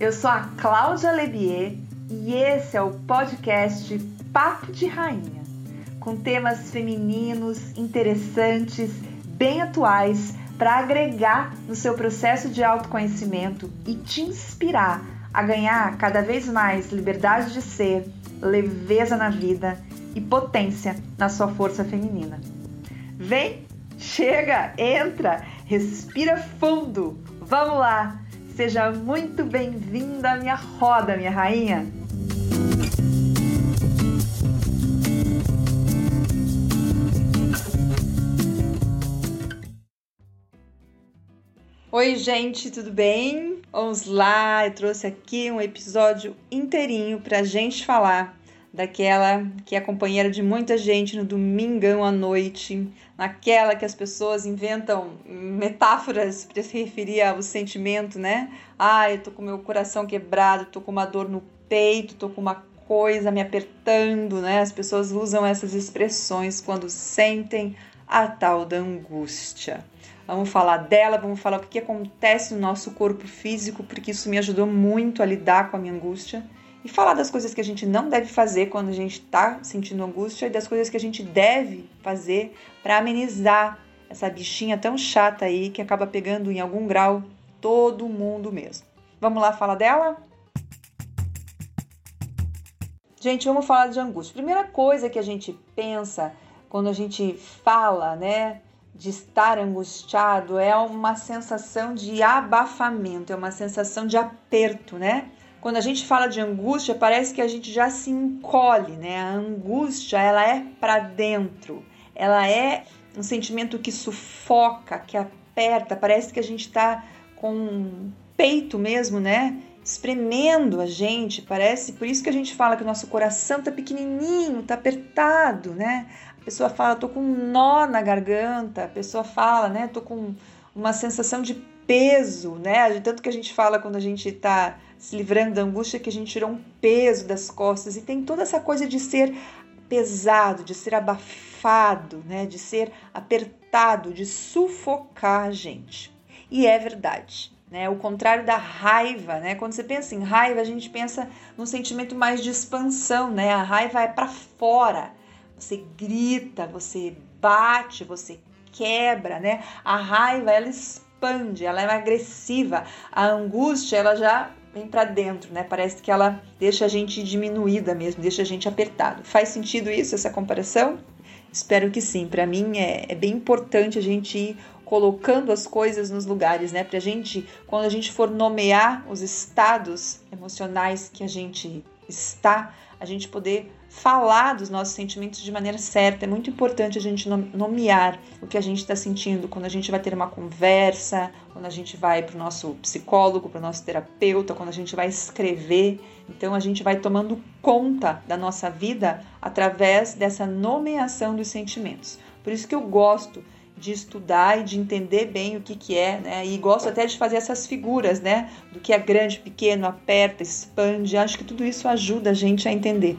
Eu sou a Cláudia Lebier e esse é o podcast Papo de Rainha, com temas femininos, interessantes, bem atuais para agregar no seu processo de autoconhecimento e te inspirar a ganhar cada vez mais liberdade de ser, leveza na vida e potência na sua força feminina. Vem, chega, entra, respira fundo. Vamos lá! Seja muito bem-vinda à minha roda, minha rainha! Oi, gente, tudo bem? Vamos lá, eu trouxe aqui um episódio inteirinho pra gente falar daquela que é companheira de muita gente no domingão à noite, naquela que as pessoas inventam metáforas para se referir ao sentimento, né? Ah, eu tô com meu coração quebrado, tô com uma dor no peito, tô com uma coisa me apertando, né? As pessoas usam essas expressões quando sentem a tal da angústia. Vamos falar dela, vamos falar o que acontece no nosso corpo físico, porque isso me ajudou muito a lidar com a minha angústia e falar das coisas que a gente não deve fazer quando a gente está sentindo angústia e das coisas que a gente deve fazer para amenizar essa bichinha tão chata aí que acaba pegando em algum grau todo mundo mesmo. Vamos lá falar dela? Gente, vamos falar de angústia. Primeira coisa que a gente pensa quando a gente fala, né, de estar angustiado é uma sensação de abafamento, é uma sensação de aperto, né? Quando a gente fala de angústia, parece que a gente já se encolhe, né? A angústia, ela é para dentro. Ela é um sentimento que sufoca, que aperta, parece que a gente está com um peito mesmo, né? Espremendo a gente, parece. Por isso que a gente fala que o nosso coração tá pequenininho, tá apertado, né? A pessoa fala, tô com um nó na garganta. A pessoa fala, né? Tô com uma sensação de peso, né? Tanto que a gente fala quando a gente está se livrando da angústia que a gente tirou um peso das costas e tem toda essa coisa de ser pesado, de ser abafado, né? De ser apertado, de sufocar a gente. E é verdade. Né, o contrário da raiva, né? Quando você pensa em raiva, a gente pensa num sentimento mais de expansão, né? A raiva é para fora. Você grita, você bate, você quebra, né? A raiva ela expande, ela é agressiva. A angústia ela já vem para dentro, né? Parece que ela deixa a gente diminuída mesmo, deixa a gente apertado. Faz sentido isso, essa comparação? Espero que sim. Para mim é, é, bem importante a gente ir colocando as coisas nos lugares, né? Pra gente, quando a gente for nomear os estados emocionais que a gente está, a gente poder falar dos nossos sentimentos de maneira certa. É muito importante a gente nomear o que a gente está sentindo quando a gente vai ter uma conversa, quando a gente vai para o nosso psicólogo, para o nosso terapeuta, quando a gente vai escrever. Então a gente vai tomando conta da nossa vida através dessa nomeação dos sentimentos. Por isso que eu gosto de estudar e de entender bem o que, que é, né? E gosto até de fazer essas figuras, né? Do que é grande, pequeno, aperta, expande. Acho que tudo isso ajuda a gente a entender.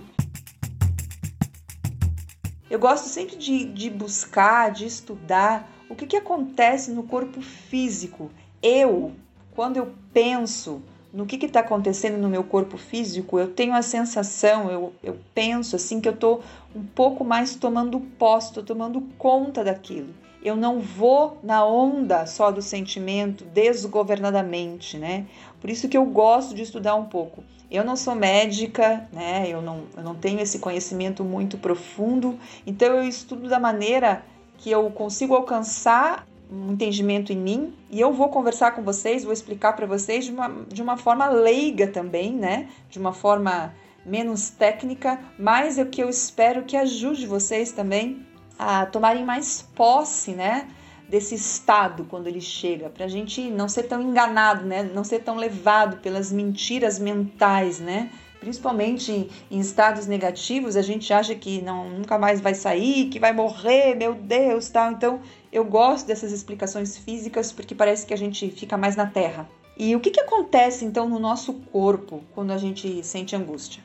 Eu gosto sempre de, de buscar, de estudar o que, que acontece no corpo físico. Eu, quando eu penso no que está acontecendo no meu corpo físico, eu tenho a sensação, eu, eu penso assim que eu estou um pouco mais tomando posse, tomando conta daquilo. Eu não vou na onda só do sentimento desgovernadamente, né? Por isso que eu gosto de estudar um pouco. Eu não sou médica, né? Eu não, eu não tenho esse conhecimento muito profundo, então eu estudo da maneira que eu consigo alcançar um entendimento em mim e eu vou conversar com vocês, vou explicar para vocês de uma, de uma forma leiga também, né? De uma forma menos técnica, mas é o que eu espero que ajude vocês também a tomarem mais posse, né? desse estado quando ele chega, para a gente não ser tão enganado, né? Não ser tão levado pelas mentiras mentais, né? Principalmente em estados negativos, a gente acha que não nunca mais vai sair, que vai morrer, meu Deus, tal. Então, eu gosto dessas explicações físicas porque parece que a gente fica mais na terra. E o que, que acontece então no nosso corpo quando a gente sente angústia?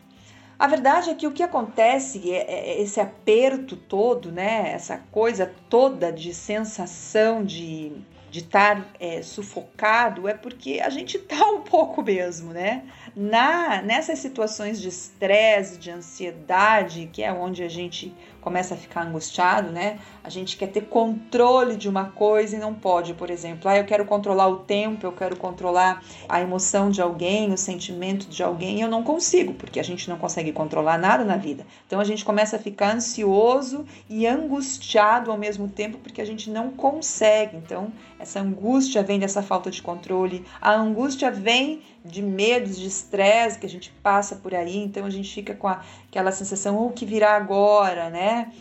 A verdade é que o que acontece é, é esse aperto todo, né? Essa coisa toda de sensação de, de estar é, sufocado, é porque a gente tá um pouco mesmo, né? Na, nessas situações de estresse, de ansiedade, que é onde a gente começa a ficar angustiado, né? A gente quer ter controle de uma coisa e não pode, por exemplo, ah, eu quero controlar o tempo, eu quero controlar a emoção de alguém, o sentimento de alguém, e eu não consigo, porque a gente não consegue controlar nada na vida. Então a gente começa a ficar ansioso e angustiado ao mesmo tempo porque a gente não consegue. Então, essa angústia vem dessa falta de controle, a angústia vem de medos, de estresse que a gente passa por aí, então a gente fica com a, aquela sensação, o que virá agora, né?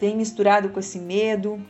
Vem misturado com esse medo.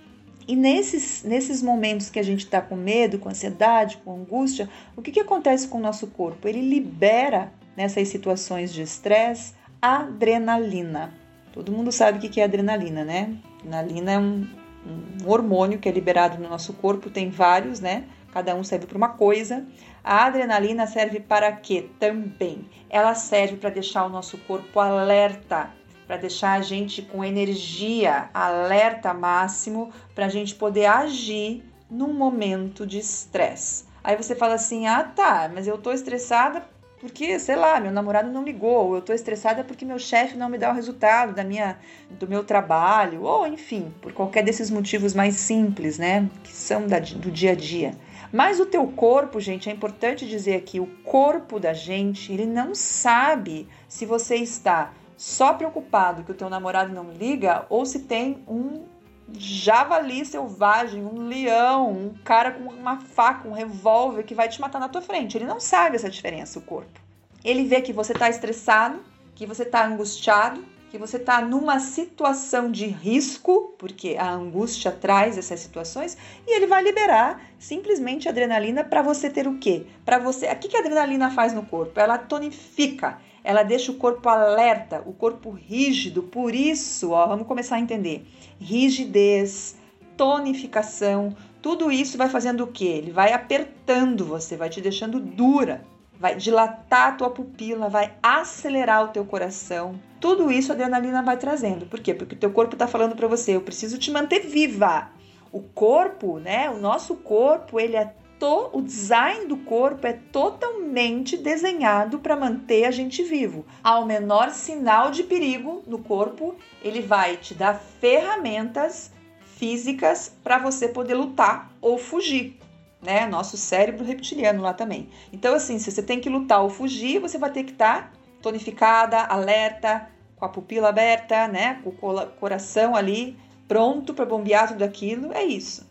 E nesses, nesses momentos que a gente está com medo, com ansiedade, com angústia, o que, que acontece com o nosso corpo? Ele libera, nessas situações de estresse, adrenalina. Todo mundo sabe o que é adrenalina, né? Adrenalina é um, um hormônio que é liberado no nosso corpo, tem vários, né? Cada um serve para uma coisa. A adrenalina serve para quê? Também. Ela serve para deixar o nosso corpo alerta, para deixar a gente com energia, alerta máximo, para a gente poder agir num momento de estresse. Aí você fala assim: ah, tá, mas eu tô estressada porque, sei lá, meu namorado não ligou, ou eu tô estressada porque meu chefe não me dá o resultado da minha, do meu trabalho, ou enfim, por qualquer desses motivos mais simples, né, que são da, do dia a dia. Mas o teu corpo, gente, é importante dizer aqui, o corpo da gente, ele não sabe se você está só preocupado que o teu namorado não liga ou se tem um javali selvagem, um leão, um cara com uma faca, um revólver que vai te matar na tua frente. Ele não sabe essa diferença, o corpo. Ele vê que você está estressado, que você está angustiado, que você está numa situação de risco, porque a angústia traz essas situações, e ele vai liberar simplesmente adrenalina para você ter o quê? Para você. O que a adrenalina faz no corpo? Ela tonifica, ela deixa o corpo alerta, o corpo rígido. Por isso, ó, vamos começar a entender: rigidez, tonificação, tudo isso vai fazendo o quê? Ele vai apertando você, vai te deixando dura vai dilatar a tua pupila, vai acelerar o teu coração. Tudo isso a adrenalina vai trazendo. Por quê? Porque o teu corpo está falando para você, eu preciso te manter viva. O corpo, né? O nosso corpo, ele é to, o design do corpo é totalmente desenhado para manter a gente vivo. Ao menor sinal de perigo no corpo, ele vai te dar ferramentas físicas para você poder lutar ou fugir né? Nosso cérebro reptiliano lá também. Então, assim, se você tem que lutar ou fugir, você vai ter que estar tá tonificada, alerta, com a pupila aberta, né? Com o coração ali pronto para bombear tudo aquilo. É isso.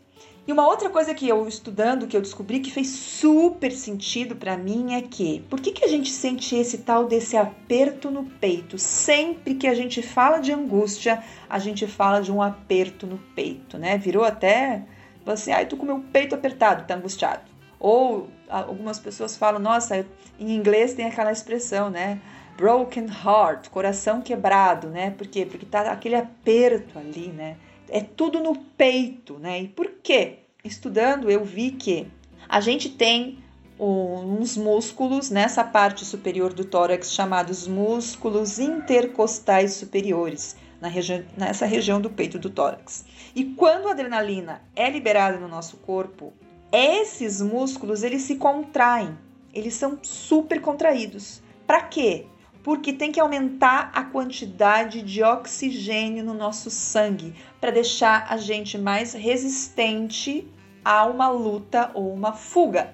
E uma outra coisa que eu estudando, que eu descobri que fez super sentido para mim é que, por que, que a gente sente esse tal desse aperto no peito? Sempre que a gente fala de angústia, a gente fala de um aperto no peito, né? Virou até Fala assim, ai, ah, tô com meu peito apertado, tá angustiado. Ou algumas pessoas falam, nossa, em inglês tem aquela expressão, né? Broken heart, coração quebrado, né? Por quê? Porque tá aquele aperto ali, né? É tudo no peito, né? E por quê? Estudando, eu vi que a gente tem uns músculos nessa parte superior do tórax chamados músculos intercostais superiores na regi nessa região do peito do tórax. E quando a adrenalina é liberada no nosso corpo, esses músculos eles se contraem, eles são super contraídos. Para quê? Porque tem que aumentar a quantidade de oxigênio no nosso sangue para deixar a gente mais resistente a uma luta ou uma fuga.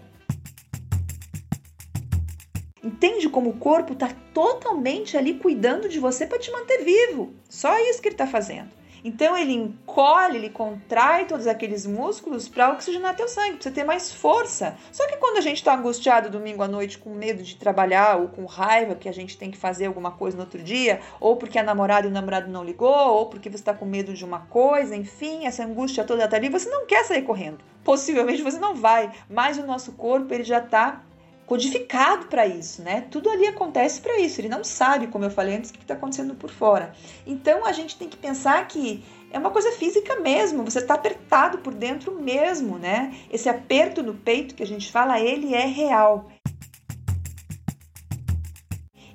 Entende como o corpo está totalmente ali cuidando de você para te manter vivo. Só isso que ele está fazendo. Então ele encolhe, ele contrai todos aqueles músculos para oxigenar teu sangue, para você ter mais força. Só que quando a gente está angustiado domingo à noite com medo de trabalhar ou com raiva que a gente tem que fazer alguma coisa no outro dia, ou porque a namorada e o namorado não ligou, ou porque você está com medo de uma coisa, enfim, essa angústia toda está ali, você não quer sair correndo. Possivelmente você não vai, mas o nosso corpo ele já está codificado para isso, né? Tudo ali acontece para isso. Ele não sabe, como eu falei antes, o que está acontecendo por fora. Então a gente tem que pensar que é uma coisa física mesmo. Você está apertado por dentro mesmo, né? Esse aperto no peito que a gente fala, ele é real.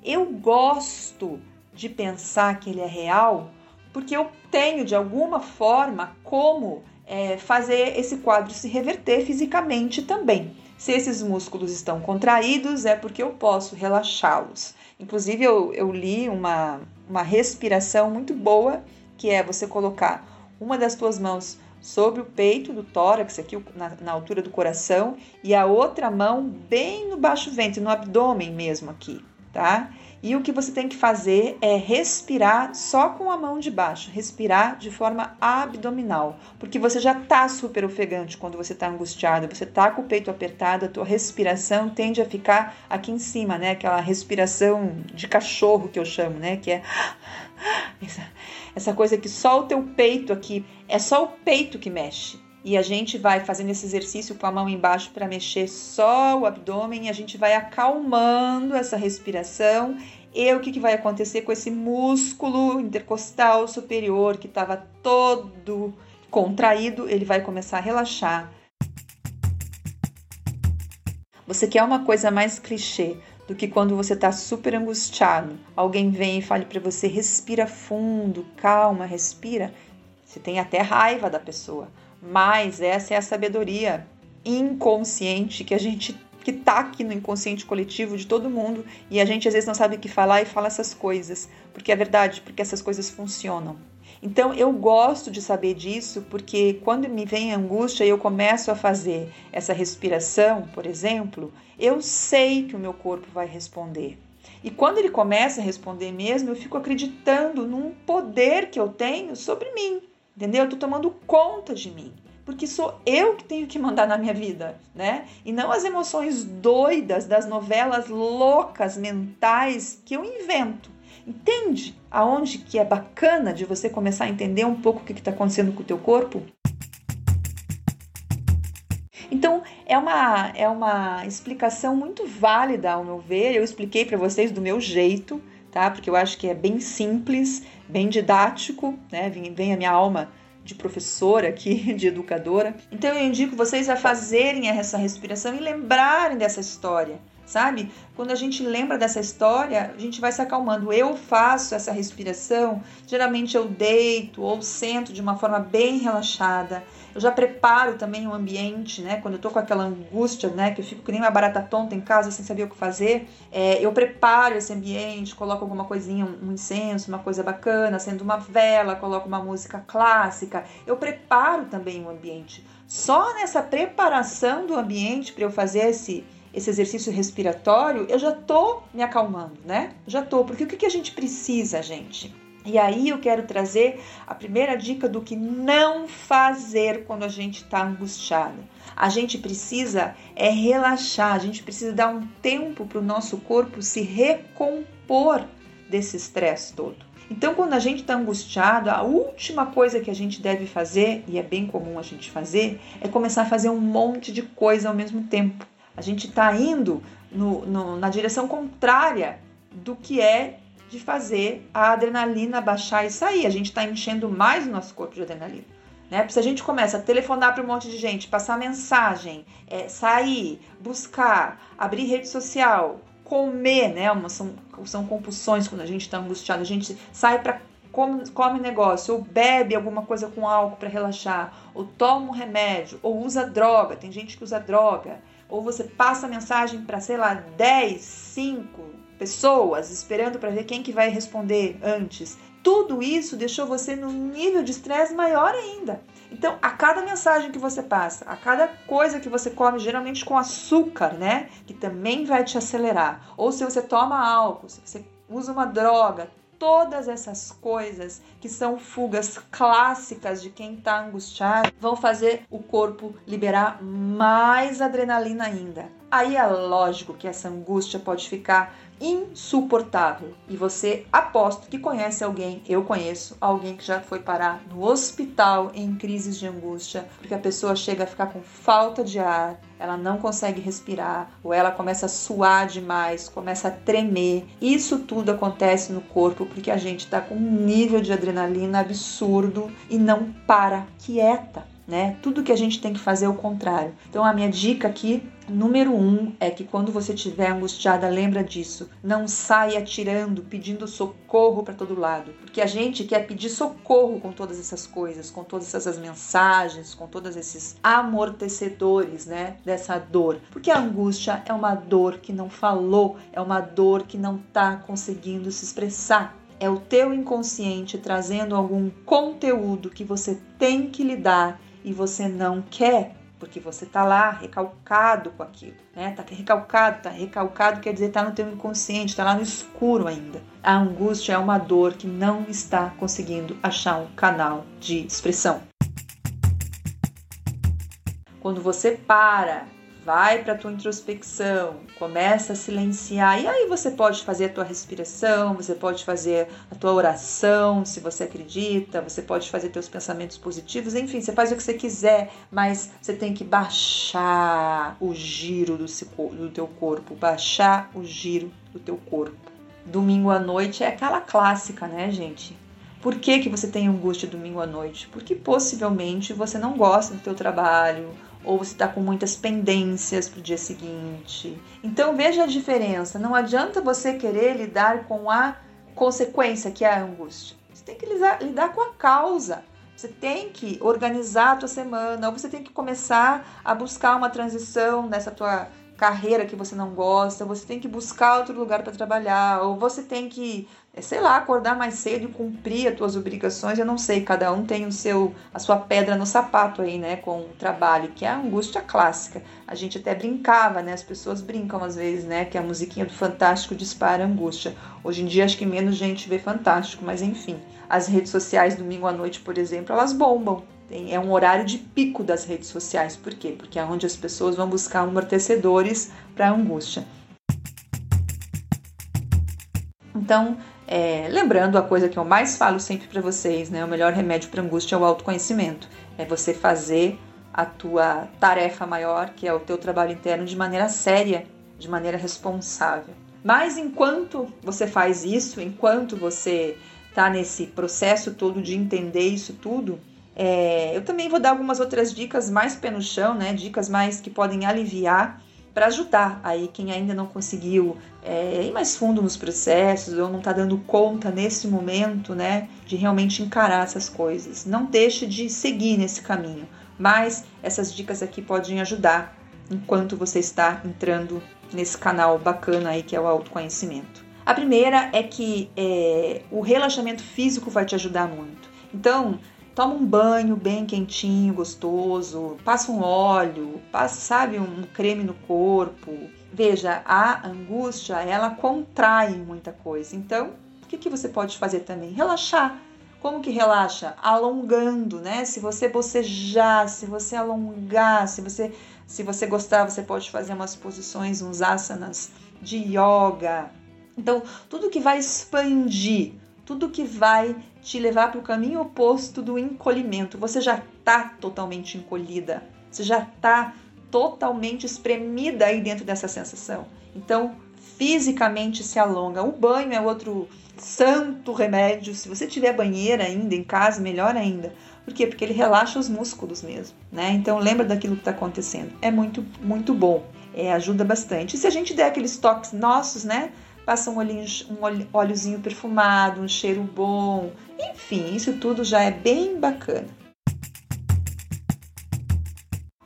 Eu gosto de pensar que ele é real porque eu tenho de alguma forma como é, fazer esse quadro se reverter fisicamente também. Se esses músculos estão contraídos, é porque eu posso relaxá-los. Inclusive, eu, eu li uma, uma respiração muito boa, que é você colocar uma das tuas mãos sobre o peito do tórax, aqui na, na, altura do coração, e a outra mão bem no baixo ventre, no abdômen mesmo aqui, tá? E o que você tem que fazer é respirar só com a mão de baixo, respirar de forma abdominal, porque você já tá super ofegante quando você tá angustiado, você tá com o peito apertado, a tua respiração tende a ficar aqui em cima, né? Aquela respiração de cachorro que eu chamo, né? Que é essa, essa coisa que só o teu peito aqui, é só o peito que mexe. E a gente vai fazendo esse exercício com a mão embaixo para mexer só o abdômen e a gente vai acalmando essa respiração. E o que, que vai acontecer com esse músculo intercostal superior que estava todo contraído? Ele vai começar a relaxar. Você quer uma coisa mais clichê do que quando você está super angustiado? Alguém vem e fale para você: respira fundo, calma, respira. Você tem até raiva da pessoa mas essa é a sabedoria inconsciente que a gente que tá aqui no inconsciente coletivo de todo mundo e a gente às vezes não sabe o que falar e fala essas coisas, porque é verdade, porque essas coisas funcionam. Então eu gosto de saber disso porque quando me vem angústia e eu começo a fazer essa respiração, por exemplo, eu sei que o meu corpo vai responder. E quando ele começa a responder mesmo, eu fico acreditando num poder que eu tenho sobre mim. Entendeu? Eu tô tomando conta de mim. Porque sou eu que tenho que mandar na minha vida, né? E não as emoções doidas das novelas loucas mentais que eu invento. Entende aonde que é bacana de você começar a entender um pouco o que está acontecendo com o teu corpo? Então, é uma, é uma explicação muito válida, ao meu ver. Eu expliquei para vocês do meu jeito, tá? Porque eu acho que é bem simples, bem didático, né? Vem, vem a minha alma de professora aqui, de educadora. Então eu indico vocês a fazerem essa respiração e lembrarem dessa história, sabe? Quando a gente lembra dessa história, a gente vai se acalmando. Eu faço essa respiração, geralmente eu deito ou sento de uma forma bem relaxada. Eu já preparo também o ambiente, né? Quando eu tô com aquela angústia, né? Que eu fico que nem uma barata tonta em casa sem saber o que fazer. É, eu preparo esse ambiente, coloco alguma coisinha, um incenso, uma coisa bacana, acendo uma vela, coloco uma música clássica. Eu preparo também o ambiente. Só nessa preparação do ambiente para eu fazer esse esse exercício respiratório, eu já tô me acalmando, né? Já tô, porque o que, a gente precisa, gente? E aí eu quero trazer a primeira dica do que não fazer quando a gente está angustiado. A gente precisa é relaxar, a gente precisa dar um tempo para o nosso corpo se recompor desse estresse todo. Então, quando a gente está angustiado, a última coisa que a gente deve fazer, e é bem comum a gente fazer, é começar a fazer um monte de coisa ao mesmo tempo. A gente está indo no, no, na direção contrária do que é de fazer a adrenalina baixar e sair. A gente está enchendo mais o nosso corpo de adrenalina. Né? Se a gente começa a telefonar para um monte de gente, passar mensagem, é, sair, buscar, abrir rede social, comer, né? Uma, são, são compulsões quando a gente está angustiado. A gente sai para come, come negócio, ou bebe alguma coisa com álcool para relaxar, ou toma um remédio, ou usa droga. Tem gente que usa droga. Ou você passa mensagem para, sei lá, 10, 5, pessoas esperando para ver quem que vai responder antes. Tudo isso deixou você num nível de estresse maior ainda. Então, a cada mensagem que você passa, a cada coisa que você come, geralmente com açúcar, né, que também vai te acelerar, ou se você toma álcool, se você usa uma droga, todas essas coisas que são fugas clássicas de quem está angustiado vão fazer o corpo liberar mais adrenalina ainda. Aí é lógico que essa angústia pode ficar insuportável. E você aposto que conhece alguém, eu conheço alguém que já foi parar no hospital em crises de angústia, porque a pessoa chega a ficar com falta de ar, ela não consegue respirar, ou ela começa a suar demais, começa a tremer. Isso tudo acontece no corpo porque a gente está com um nível de adrenalina absurdo e não para quieta. Né? Tudo que a gente tem que fazer é o contrário. Então a minha dica aqui, número um, é que quando você estiver angustiada, lembra disso. Não saia atirando, pedindo socorro para todo lado, porque a gente quer pedir socorro com todas essas coisas, com todas essas mensagens, com todos esses amortecedores, né? Dessa dor, porque a angústia é uma dor que não falou, é uma dor que não está conseguindo se expressar é o teu inconsciente trazendo algum conteúdo que você tem que lidar e você não quer, porque você tá lá recalcado com aquilo, né? Tá recalcado, tá recalcado quer dizer tá no teu inconsciente, tá lá no escuro ainda. A angústia é uma dor que não está conseguindo achar um canal de expressão. Quando você para vai para a tua introspecção, começa a silenciar. E aí você pode fazer a tua respiração, você pode fazer a tua oração, se você acredita, você pode fazer teus pensamentos positivos, enfim, você faz o que você quiser, mas você tem que baixar o giro do, do teu corpo, baixar o giro do teu corpo. Domingo à noite é aquela clássica, né, gente? Por que, que você tem angústia domingo à noite? Porque possivelmente você não gosta do teu trabalho, ou você está com muitas pendências para o dia seguinte. Então veja a diferença. Não adianta você querer lidar com a consequência que é a angústia. Você tem que lidar, lidar com a causa. Você tem que organizar a tua semana, ou você tem que começar a buscar uma transição nessa tua carreira que você não gosta, você tem que buscar outro lugar para trabalhar, ou você tem que, eh, sei lá, acordar mais cedo e cumprir as suas obrigações. Eu não sei, cada um tem o seu a sua pedra no sapato aí, né, com o trabalho, que é a angústia clássica. A gente até brincava, né? As pessoas brincam às vezes, né, que a musiquinha do Fantástico dispara angústia. Hoje em dia acho que menos gente vê Fantástico, mas enfim. As redes sociais domingo à noite, por exemplo, elas bombam tem, é um horário de pico das redes sociais. Por quê? Porque é onde as pessoas vão buscar amortecedores para a angústia. Então, é, lembrando a coisa que eu mais falo sempre para vocês, né? O melhor remédio para angústia é o autoconhecimento. É você fazer a tua tarefa maior, que é o teu trabalho interno, de maneira séria, de maneira responsável. Mas enquanto você faz isso, enquanto você está nesse processo todo de entender isso tudo, é, eu também vou dar algumas outras dicas mais pé no chão, né? Dicas mais que podem aliviar para ajudar aí quem ainda não conseguiu é, ir mais fundo nos processos ou não está dando conta nesse momento, né, de realmente encarar essas coisas. Não deixe de seguir nesse caminho, mas essas dicas aqui podem ajudar enquanto você está entrando nesse canal bacana aí que é o autoconhecimento. A primeira é que é, o relaxamento físico vai te ajudar muito. Então, toma um banho bem quentinho, gostoso, passa um óleo, passa, sabe, um creme no corpo. Veja, a angústia, ela contrai muita coisa. Então, o que, que você pode fazer também? Relaxar. Como que relaxa? Alongando, né? Se você bocejar, se você alongar, se você, se você gostar, você pode fazer umas posições, uns asanas de yoga. Então, tudo que vai expandir tudo que vai te levar para o caminho oposto do encolhimento. Você já está totalmente encolhida, você já está totalmente espremida aí dentro dessa sensação. Então, fisicamente se alonga. O banho é outro santo remédio. Se você tiver banheira ainda em casa, melhor ainda. Por quê? Porque ele relaxa os músculos mesmo, né? Então lembra daquilo que está acontecendo. É muito, muito bom. É, ajuda bastante. E se a gente der aqueles toques nossos, né? Passa um, olhinho, um óleozinho perfumado, um cheiro bom, enfim, isso tudo já é bem bacana.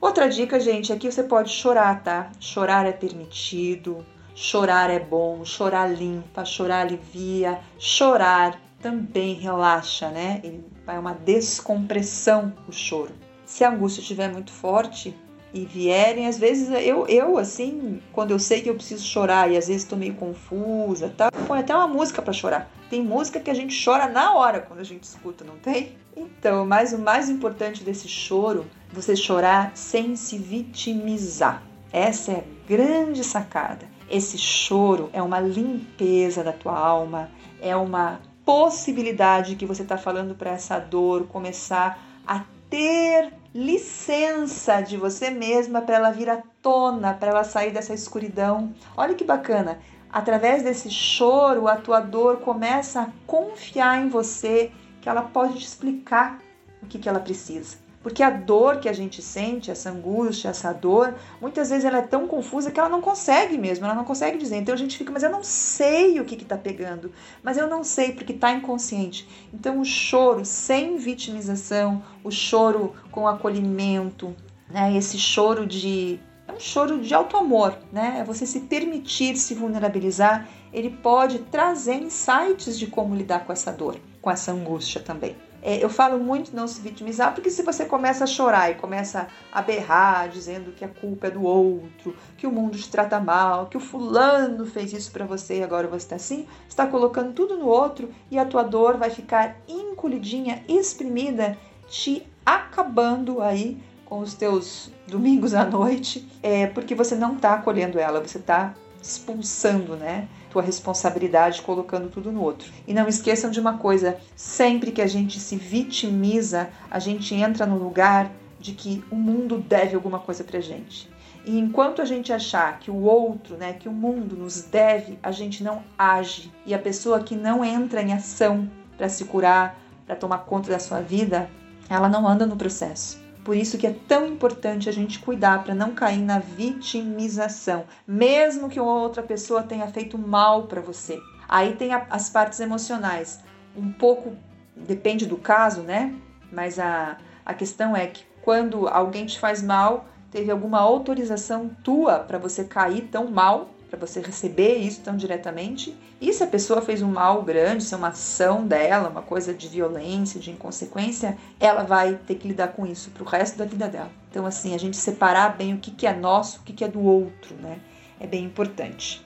Outra dica, gente, aqui você pode chorar, tá? Chorar é permitido, chorar é bom, chorar limpa, chorar alivia, chorar também relaxa, né? Vai uma descompressão o choro. Se a angústia estiver muito forte, e vierem, às vezes eu, eu assim, quando eu sei que eu preciso chorar e às vezes estou meio confusa, tá? Põe até uma música para chorar. Tem música que a gente chora na hora quando a gente escuta, não tem? Então, mas o mais importante desse choro, você chorar sem se vitimizar. Essa é a grande sacada. Esse choro é uma limpeza da tua alma, é uma possibilidade que você está falando para essa dor começar a ter licença de você mesma para ela vir à tona, para ela sair dessa escuridão. Olha que bacana. Através desse choro, a tua dor começa a confiar em você, que ela pode te explicar o que, que ela precisa. Porque a dor que a gente sente, essa angústia, essa dor, muitas vezes ela é tão confusa que ela não consegue mesmo, ela não consegue dizer. Então a gente fica, mas eu não sei o que está pegando, mas eu não sei porque está inconsciente. Então o choro sem vitimização, o choro com acolhimento, né? esse choro de. É um choro de alto amor, né? É você se permitir se vulnerabilizar. Ele pode trazer insights de como lidar com essa dor, com essa angústia também. É, eu falo muito não se vitimizar, porque se você começa a chorar e começa a berrar, dizendo que a culpa é do outro, que o mundo te trata mal, que o fulano fez isso para você e agora você está assim, está colocando tudo no outro e a tua dor vai ficar encolhidinha, exprimida, te acabando aí com os teus domingos à noite, é, porque você não está acolhendo ela, você está expulsando, né? tua responsabilidade colocando tudo no outro. E não esqueçam de uma coisa: sempre que a gente se vitimiza, a gente entra no lugar de que o mundo deve alguma coisa pra gente. E enquanto a gente achar que o outro, né, que o mundo nos deve, a gente não age. E a pessoa que não entra em ação para se curar, para tomar conta da sua vida, ela não anda no processo. Por isso que é tão importante a gente cuidar para não cair na vitimização, mesmo que outra pessoa tenha feito mal para você. Aí tem a, as partes emocionais. Um pouco depende do caso, né? Mas a, a questão é que quando alguém te faz mal, teve alguma autorização tua para você cair tão mal para você receber isso tão diretamente. E se a pessoa fez um mal grande, se é uma ação dela, uma coisa de violência, de inconsequência, ela vai ter que lidar com isso para o resto da vida dela. Então, assim, a gente separar bem o que, que é nosso, o que, que é do outro, né? É bem importante.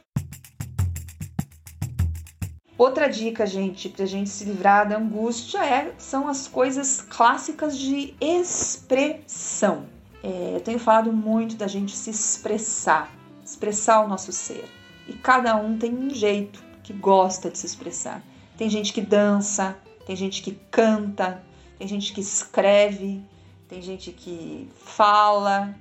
Outra dica, gente, para a gente se livrar da angústia é, são as coisas clássicas de expressão. É, eu tenho falado muito da gente se expressar expressar o nosso ser. E cada um tem um jeito que gosta de se expressar. Tem gente que dança, tem gente que canta, tem gente que escreve, tem gente que fala,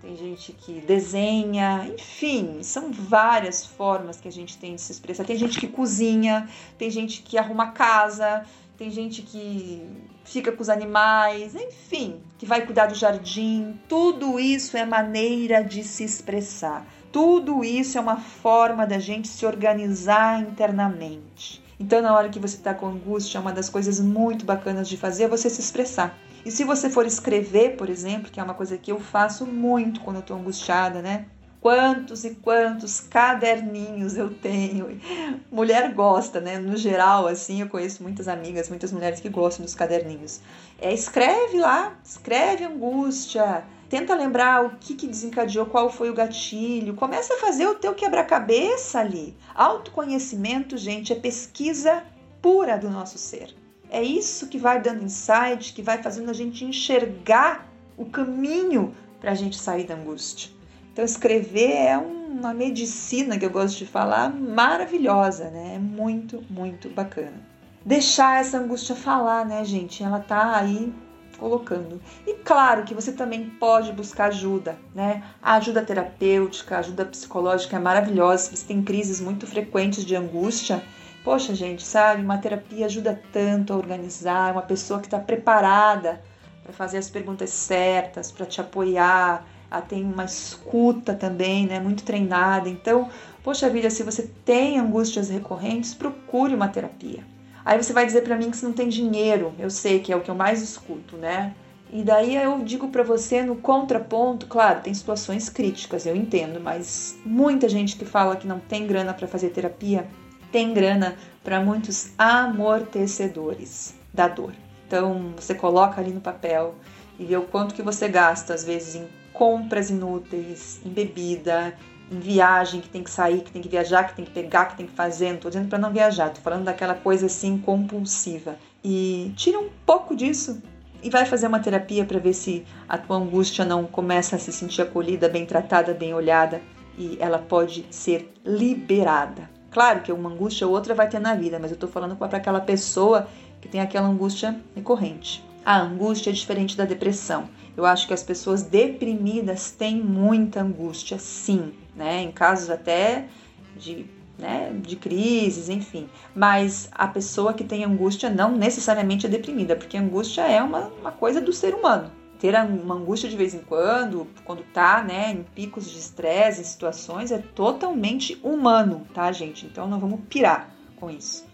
tem gente que desenha, enfim, são várias formas que a gente tem de se expressar. Tem gente que cozinha, tem gente que arruma casa, tem gente que fica com os animais, enfim, que vai cuidar do jardim. Tudo isso é maneira de se expressar. Tudo isso é uma forma da gente se organizar internamente. Então, na hora que você está com angústia, uma das coisas muito bacanas de fazer é você se expressar. E se você for escrever, por exemplo, que é uma coisa que eu faço muito quando eu estou angustiada, né? Quantos e quantos caderninhos eu tenho. Mulher gosta, né? No geral, assim, eu conheço muitas amigas, muitas mulheres que gostam dos caderninhos. É, escreve lá, escreve angústia, Tenta lembrar o que, que desencadeou, qual foi o gatilho. Começa a fazer o teu quebra-cabeça ali. Autoconhecimento, gente, é pesquisa pura do nosso ser. É isso que vai dando insight, que vai fazendo a gente enxergar o caminho para a gente sair da angústia. Então, escrever é uma medicina que eu gosto de falar, maravilhosa, né? É muito, muito bacana. Deixar essa angústia falar, né, gente? Ela tá aí colocando. E claro que você também pode buscar ajuda, né? A ajuda terapêutica, a ajuda psicológica é maravilhosa. Se você tem crises muito frequentes de angústia, poxa, gente, sabe? Uma terapia ajuda tanto a organizar, uma pessoa que está preparada para fazer as perguntas certas, para te apoiar, ela tem uma escuta também, né? Muito treinada. Então, poxa vida, se você tem angústias recorrentes, procure uma terapia. Aí você vai dizer para mim que você não tem dinheiro. Eu sei que é o que eu mais escuto, né? E daí eu digo para você no contraponto, claro, tem situações críticas, eu entendo, mas muita gente que fala que não tem grana para fazer terapia, tem grana para muitos amortecedores da dor. Então, você coloca ali no papel e vê o quanto que você gasta às vezes em compras inúteis, em bebida, em viagem, que tem que sair, que tem que viajar, que tem que pegar, que tem que fazer. Não tô dizendo para não viajar, tô falando daquela coisa assim compulsiva. E tira um pouco disso e vai fazer uma terapia para ver se a tua angústia não começa a se sentir acolhida, bem tratada, bem olhada e ela pode ser liberada. Claro que uma angústia ou outra vai ter na vida, mas eu tô falando para aquela pessoa que tem aquela angústia recorrente. A angústia é diferente da depressão. Eu acho que as pessoas deprimidas têm muita angústia, sim, né? Em casos até de, né, de crises, enfim. Mas a pessoa que tem angústia não necessariamente é deprimida, porque angústia é uma, uma coisa do ser humano. ter uma angústia de vez em quando, quando tá, né, em picos de estresse, em situações, é totalmente humano, tá, gente? Então não vamos pirar com isso.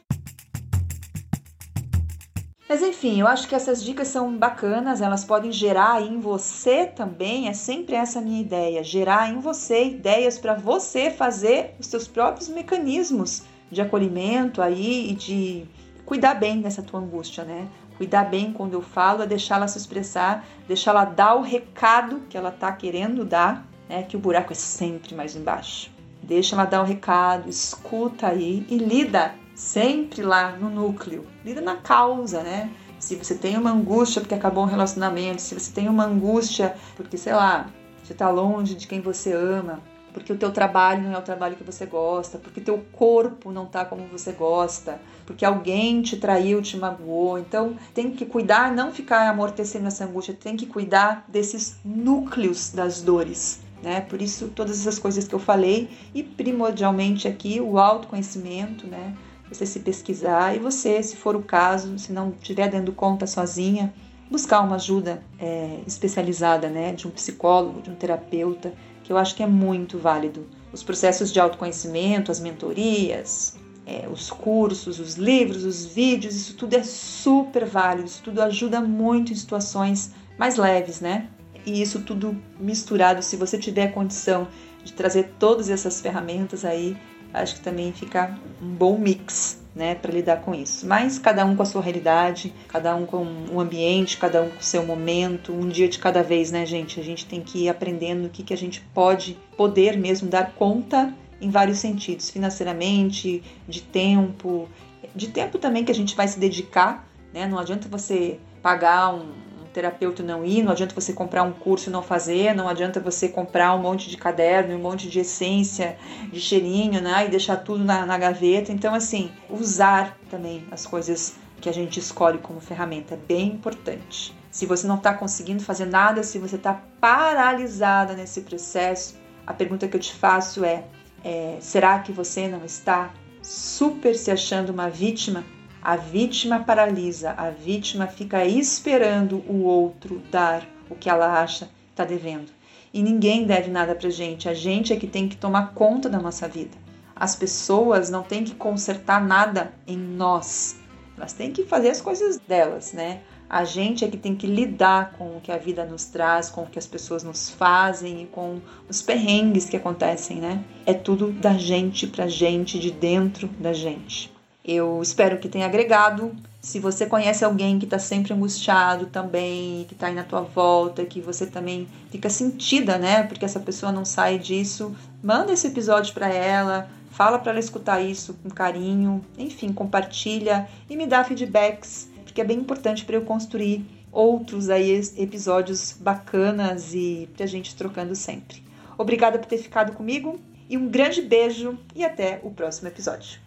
Mas enfim, eu acho que essas dicas são bacanas, elas podem gerar em você também, é sempre essa minha ideia, gerar em você ideias para você fazer os seus próprios mecanismos de acolhimento aí e de cuidar bem dessa tua angústia, né? Cuidar bem quando eu falo é deixá-la se expressar, deixá-la dar o recado que ela tá querendo dar, né? Que o buraco é sempre mais embaixo. Deixa ela dar o recado, escuta aí e lida sempre lá no núcleo, lida na causa, né? Se você tem uma angústia porque acabou um relacionamento, se você tem uma angústia porque, sei lá, você está longe de quem você ama, porque o teu trabalho não é o trabalho que você gosta, porque teu corpo não tá como você gosta, porque alguém te traiu, te magoou. Então, tem que cuidar, não ficar amortecendo essa angústia, tem que cuidar desses núcleos das dores. Né? Por isso, todas essas coisas que eu falei, e primordialmente aqui o autoconhecimento, né? Você se pesquisar e você, se for o caso, se não estiver dando conta sozinha, buscar uma ajuda é, especializada, né, de um psicólogo, de um terapeuta, que eu acho que é muito válido. Os processos de autoconhecimento, as mentorias, é, os cursos, os livros, os vídeos, isso tudo é super válido, isso tudo ajuda muito em situações mais leves, né? E isso tudo misturado, se você tiver condição de trazer todas essas ferramentas aí, acho que também fica um bom mix, né, para lidar com isso. Mas cada um com a sua realidade, cada um com o ambiente, cada um com o seu momento, um dia de cada vez, né, gente? A gente tem que ir aprendendo o que, que a gente pode, poder mesmo dar conta em vários sentidos, financeiramente, de tempo, de tempo também que a gente vai se dedicar, né? Não adianta você pagar um, terapeuta não ir, não adianta você comprar um curso e não fazer, não adianta você comprar um monte de caderno, um monte de essência, de cheirinho, né? E deixar tudo na, na gaveta. Então, assim, usar também as coisas que a gente escolhe como ferramenta é bem importante. Se você não está conseguindo fazer nada, se você está paralisada nesse processo, a pergunta que eu te faço é, é: será que você não está super se achando uma vítima a vítima paralisa, a vítima fica esperando o outro dar o que ela acha está devendo. E ninguém deve nada pra gente, a gente é que tem que tomar conta da nossa vida. As pessoas não têm que consertar nada em nós, elas têm que fazer as coisas delas, né? A gente é que tem que lidar com o que a vida nos traz, com o que as pessoas nos fazem e com os perrengues que acontecem, né? É tudo da gente pra gente, de dentro da gente. Eu espero que tenha agregado. Se você conhece alguém que está sempre angustiado também, que está aí na tua volta, que você também fica sentida, né? Porque essa pessoa não sai disso, manda esse episódio para ela, fala para ela escutar isso com carinho, enfim, compartilha e me dá feedbacks, porque é bem importante para eu construir outros aí episódios bacanas e pra gente trocando sempre. Obrigada por ter ficado comigo e um grande beijo e até o próximo episódio.